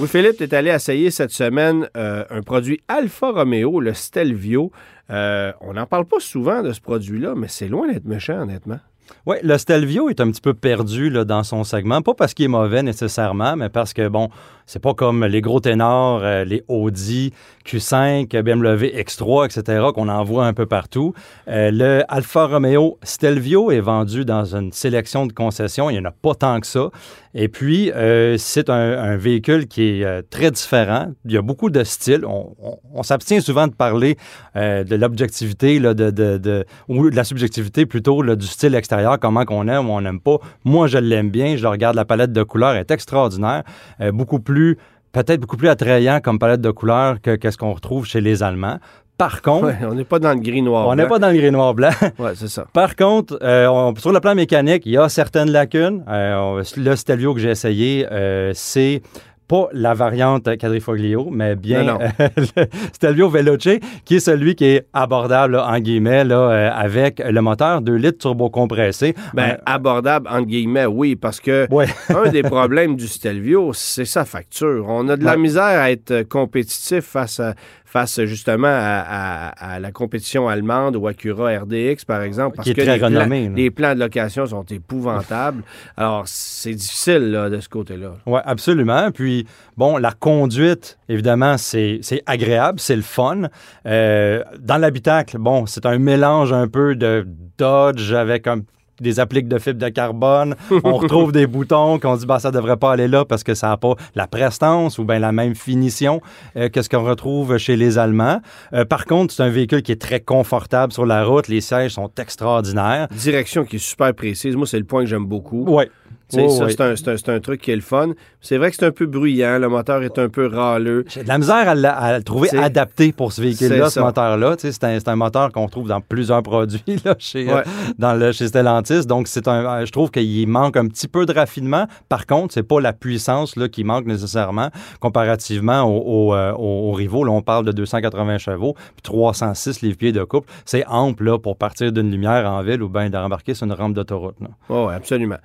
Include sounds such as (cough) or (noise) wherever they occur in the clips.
Oui, Philippe, tu es allé essayer cette semaine euh, un produit Alfa Romeo, le Stelvio. Euh, on n'en parle pas souvent de ce produit-là, mais c'est loin d'être méchant, honnêtement. Oui, le Stelvio est un petit peu perdu dans son segment. Pas parce qu'il est mauvais nécessairement, mais parce que, bon, c'est pas comme les gros ténors, euh, les Audi, Q5, BMW X3, etc., qu'on en voit un peu partout. Le Alfa Romeo Stelvio est vendu dans une sélection de concessions. Il n'y en a pas tant que ça. Et puis, euh, c'est un, véhicule qui est très différent. Il y a beaucoup de styles. On, s'abstient souvent de parler de l'objectivité de, ou de la subjectivité plutôt du style extérieur, comment qu'on aime ou on n'aime pas. Moi, je l'aime bien. Je regarde, la palette de couleurs est extraordinaire. beaucoup plus peut-être beaucoup plus attrayant comme palette de couleurs que, ce qu'on retrouve chez les Allemands. Par contre, on n'est pas dans le gris noir. On n'est pas dans le gris noir blanc. (laughs) ouais, c'est ça. Par contre, euh, sur le plan mécanique, il y a certaines lacunes. Euh, le Stelvio que j'ai essayé, euh, c'est pas la variante Quadrifoglio, mais bien (laughs) le Stelvio Veloce, qui est celui qui est abordable, en guillemets, là, euh, avec le moteur 2 litres turbo-compressé. Ben, abordable, en guillemets, oui, parce que (laughs) un des (laughs) problèmes du Stelvio, c'est sa facture. On a de la misère à être compétitif face à, face justement à, la compétition allemande ou Acura RDX, par exemple, parce que les, plans, de location sont épouvantables. Alors, c'est difficile là, de ce côté-là. Oui, absolument. Puis, bon, la conduite, évidemment, c'est agréable, c'est le fun. Euh, dans l'habitacle, bon, c'est un mélange un peu de Dodge avec un des appliques de fibre de carbone. On (laughs) retrouve des boutons qu'on dit, bah, ça devrait pas aller là parce que ça n'a pas la prestance ou bien la même finition euh, que ce qu'on retrouve chez les Allemands. Euh, par contre, c'est un véhicule qui est très confortable sur la route. Les sièges sont extraordinaires. Direction qui est super précise. Moi, c'est le point que j'aime beaucoup. Oui. ça, c'est un, truc qui est le fun. C'est vrai que c'est un peu bruyant. Le moteur est un peu râleux. J'ai de la misère à, le trouver adapté pour ce véhicule-là, ce moteur-là. C'est un, un, moteur qu'on trouve dans plusieurs (laughs) produits là, chez, euh, dans le, chez Stellantis. Donc, c'est un, je trouve qu'il manque un petit peu de raffinement. Par contre, c'est pas la puissance là, qui manque nécessairement comparativement euh, aux, rivaux. Là, on parle de 280 chevaux puis 306 livres-pieds de couple. C'est ample là, pour partir d'une lumière en ville ou bien d'embarquer sur une rampe d'autoroute. Oui, absolument.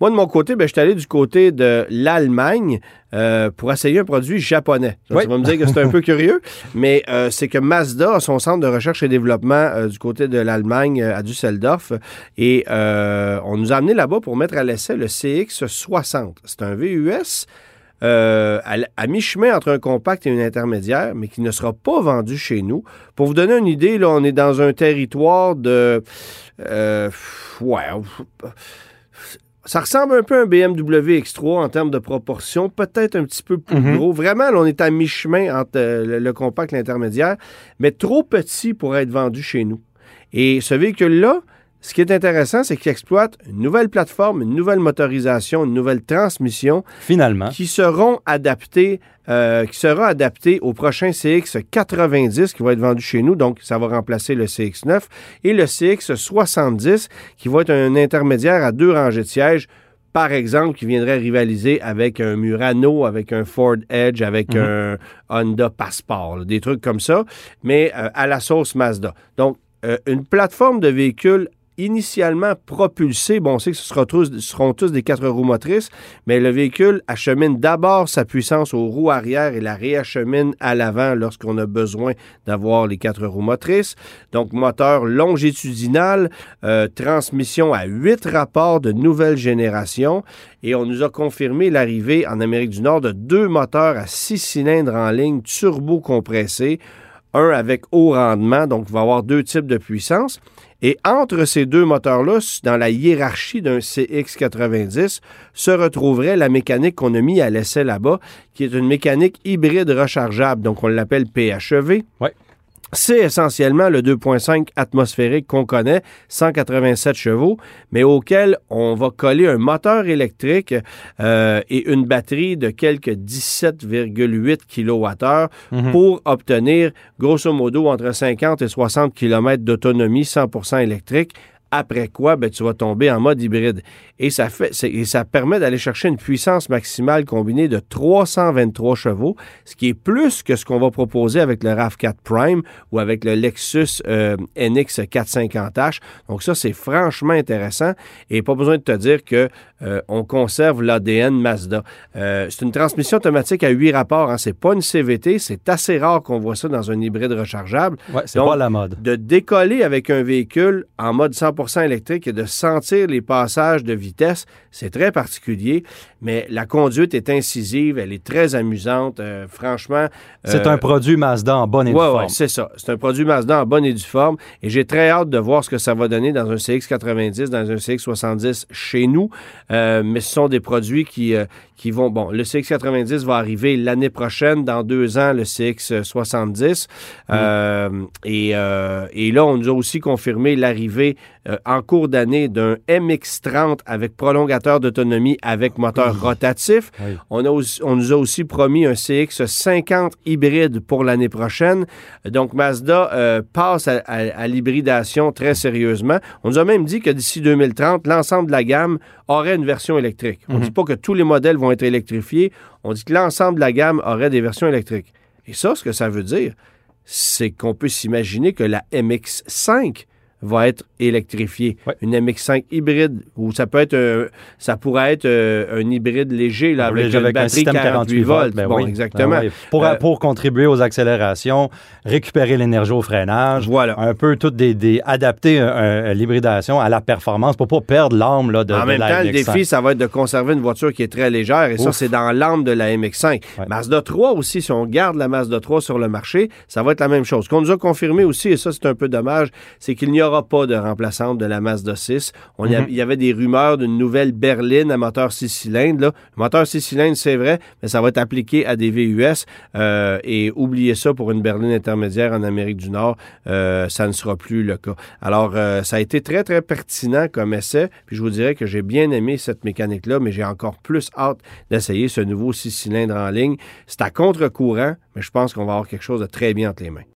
Moi, de mon côté, ben, je suis allé du côté de l'Allemagne euh, pour essayer un produit japonais. Tu vas me dire que c'est un peu curieux, (laughs) mais euh, c'est que Mazda a son centre de recherche et développement euh, du côté de l'Allemagne à Düsseldorf et on nous a amené là-bas pour mettre à l'essai le CX60. C'est un VUS. à, mi-chemin entre un compact et un intermédiaire, mais qui ne sera pas vendu chez nous. Pour vous donner une idée, là, on est dans un territoire de... ouais ça ressemble un peu à un BMW X3 en termes de proportion, peut-être un petit peu plus mhm. gros. Vraiment, là, on est à mi-chemin entre euh, le, compact et l'intermédiaire, mais trop petit pour être vendu chez nous. Et ce véhicule-là, ce qui est intéressant, c'est qu'il exploite une nouvelle plateforme, une nouvelle motorisation, une nouvelle transmission. Finalement. Qui seront adaptées, euh, qui sera adapté au prochain CX90 qui va être vendu chez nous. Donc, ça va remplacer le CX9 et le CX70 qui va être un intermédiaire à deux rangées de sièges par exemple, qui viendrait rivaliser avec un Murano, avec un Ford Edge, avec mhm. un Honda Passport, des trucs comme ça, mais euh, à la sauce Mazda. Donc, euh, une plateforme de véhicules initialement propulsé. Bon, on sait que ce tous, seront tous des quatre roues motrices, mais le véhicule achemine d'abord sa puissance aux roues arrière et la réachemine à l'avant lorsqu'on a besoin d'avoir les quatre roues motrices. Donc, moteur longitudinal, euh, transmission à huit rapports de nouvelle génération. Et on nous a confirmé l'arrivée en Amérique du Nord de deux moteurs à six cylindres en ligne turbo-compressés un avec haut rendement, donc il va avoir deux types de puissance. Et entre ces deux moteurs-là, dans la hiérarchie d'un CX90, se retrouverait la mécanique qu'on a mis à l'essai là-bas, qui est une mécanique hybride rechargeable. Donc, on l'appelle PHEV. C'est essentiellement le 2.5 atmosphérique qu'on connaît, 187 chevaux, mais auquel on va coller un moteur électrique euh, et une batterie de quelques 17,8 kWh Mhm. pour obtenir grosso modo entre 50 et 60 km d'autonomie 100% électrique. Après quoi, ben, tu vas tomber en mode hybride. Et ça, fait, et ça permet d'aller chercher une puissance maximale combinée de 323 chevaux, ce qui est plus que ce qu'on va proposer avec le RAV4 Prime ou avec le Lexus euh, NX 450H. Donc ça, c'est franchement intéressant. Et pas besoin de te dire que euh, on conserve l'ADN Mazda. Euh, c'est une transmission automatique à huit rapports. Hein. C'est pas une CVT. C'est assez rare qu'on voit ça dans un hybride rechargeable Ouais, c'est pas la mode. de décoller avec un véhicule en mode 100% électrique et de sentir les passages de vitesse, c'est très particulier, mais la conduite est incisive, elle est très amusante, euh, franchement. C'est euh, un produit Mazda en bonne et due Ouais, forme. ouais, c'est ça. C'est un produit Mazda en bonne et due forme. Et j'ai très hâte de voir ce que ça va donner dans un CX90, dans un CX70 chez nous. Euh, mais ce sont des produits qui, qui vont. Bon, le CX90 va arriver l'année prochaine, dans deux ans, le CX70. Euh, et, et là, on nous a aussi confirmé l'arrivée euh, en cours d'année d'un MX30 avec prolongateur d'autonomie avec moteur rotatif. Oui. On, a aussi- on nous a aussi promis un CX50 hybride pour l'année prochaine. Donc, Mazda euh, passe à, à- à l'hybridation très sérieusement. On nous a même dit que d'ici 2030, l'ensemble de la gamme aurait une version électrique. On ne dit pas que tous les modèles vont être électrifiés. On dit que l'ensemble de la gamme aurait des versions électriques. Et ça, ce que ça veut dire, c'est qu'on peut s'imaginer que la MX5 va être électrifiée. Ouais. Une MX5 hybride, ou ça peut être un- ça pourrait être euh, un hybride léger là, avec, Léger une batterie un système 48 volts. ben bon, oui. exactement. Ben oui. Pour, Euh, pour contribuer aux accélérations, récupérer l'énergie au freinage, Voilà. un peu tout des, des- adapter euh, euh, l'hybridation à la performance pour pas perdre l'âme là, de, En de même la temps, le MX-5. défi, ça va être de conserver une voiture qui est très légère, et ça, c'est dans l'âme de la MX5. Ouais. Mazda 3 aussi, si on garde la Mazda 3 sur le marché, ça va être la même chose. Ce qu'on nous a confirmé aussi, et ça, c'est un peu dommage, c'est qu'il n'y aura pas de remplaçante de la Mazda 6. On y a- Mhm. Il y avait des rumeurs d'une nouvelle berline à moteur 6 cylindres. Là. Le moteur 6 cylindres, c'est vrai, mais ça va être appliqué à des VUS. euh, et oubliez ça pour une berline intermédiaire en Amérique du Nord, euh, ça ne sera plus le cas. Alors, euh, ça a été très, très pertinent comme essai. Puis je vous dirais que j'ai bien aimé cette mécanique-là, mais j'ai encore plus hâte d'essayer ce nouveau 6 cylindres en ligne. C'est à contre-courant, mais je pense qu'on va avoir quelque chose de très bien entre les mains.